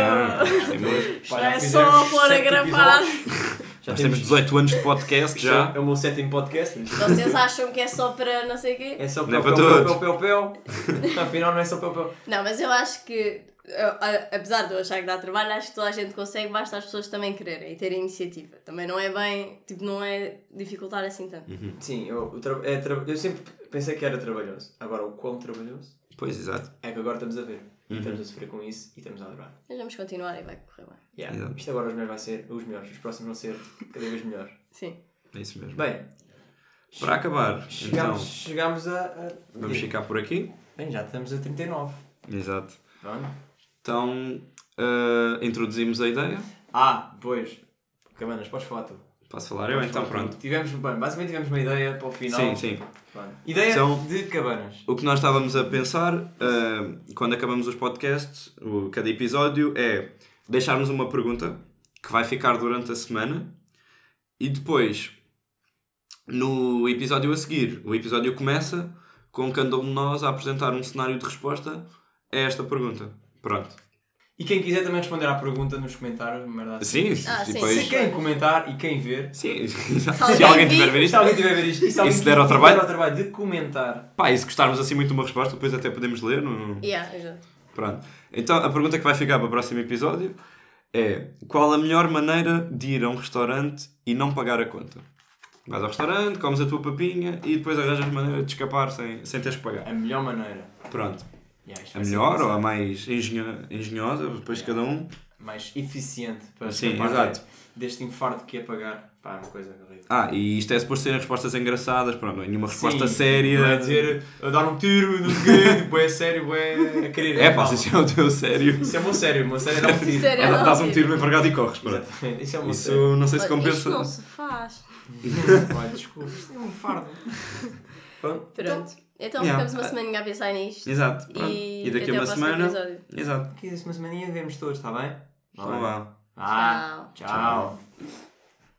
Temos, Pá, não é só pôr a gravar. Já nós temos 18 anos de podcast já. É o meu sétimo podcast. Vocês acham que é só para não sei o quê? É só é para pel, pel, pel. Afinal, não é só pel, pel. Não, mas eu acho que, eu, a- apesar de eu achar que dá trabalho, acho que toda a gente consegue, basta as pessoas também quererem e terem iniciativa. Também não é bem, tipo, não é dificultar assim tanto. Sim, eu, tra- é tra- eu sempre pensei que era trabalhoso. Agora, o quão trabalhoso Pois, exato. é que agora estamos a ver. E estamos a sofrer com isso e estamos a adorar. Mas vamos continuar e vai correr bem. Yeah. Exato. Isto agora os melhores vai ser os melhores. Os próximos vão ser cada vez melhores. Sim. É isso mesmo. Bem, Para acabar, chegámos, então, chegámos a, a- vamos ficar por aqui. Bem, já estamos a 39. Exato. Pronto. Então, ah, introduzimos a ideia. Ah, pois. Cabanas, podes falar tu. Posso falar eu? Então, pronto. Tivemos, bem, basicamente tivemos uma ideia para o final. Sim, sim. Pronto. Ideia Então- de cabanas. O que nós estávamos a pensar ah, quando acabamos os podcasts, o, cada episódio, é deixarmos uma pergunta que vai ficar durante a semana e depois, no episódio a seguir, o episódio começa com cada um de nós a apresentar um cenário de resposta a esta pergunta. Pronto. E quem quiser também responder à pergunta nos comentários, merda assim. Sim, Ah, e sim, depois... Se quem comentar e quem ver. Sim, se alguém tiver ver Se isto, alguém tiver ver isto e se alguém se der ao trabalho? der ao trabalho de comentar. pá, e se gostarmos assim muito de uma resposta, depois até podemos ler. Não... Yeah, exato. Pronto. Então, a pergunta que vai ficar para o próximo episódio é: qual a melhor maneira de ir a um restaurante e não pagar a conta? Vais ao restaurante, comes a tua papinha e depois arranjas maneira de escapar sem, sem teres que pagar. A melhor maneira. Pronto. Yeah, A melhor ou a mais engenho- engenhosa, depois de cada um. mais eficiente para Sim, exato. deste infarto que é pagar. Pá, é uma coisa horrível. Ah, e isto é suposto serem respostas engraçadas, pronto, não é nenhuma resposta Sim, séria. Não é dizer a dar um tiro, não sei o é sério, é a querer. É pá, se isso é o teu sério. Isso é o meu sério, o meu sério é dar um tiro. Sério, não, Dás um tiro no empregado e corres, pronto. Exatamente, isso é o meu Isso sério. não sei se compensa. não se faz. Olha, desculpa, isto é um fardo. Pronto. Pronto. Então Yeah. ficamos uma semaninha a pensar nisto. Exato. pronto. E, E daqui a uma semana. episódio. Exato. Aqui, uma semaninha vemos todos, está bem? Então vá. Ah, Tchau. tchau.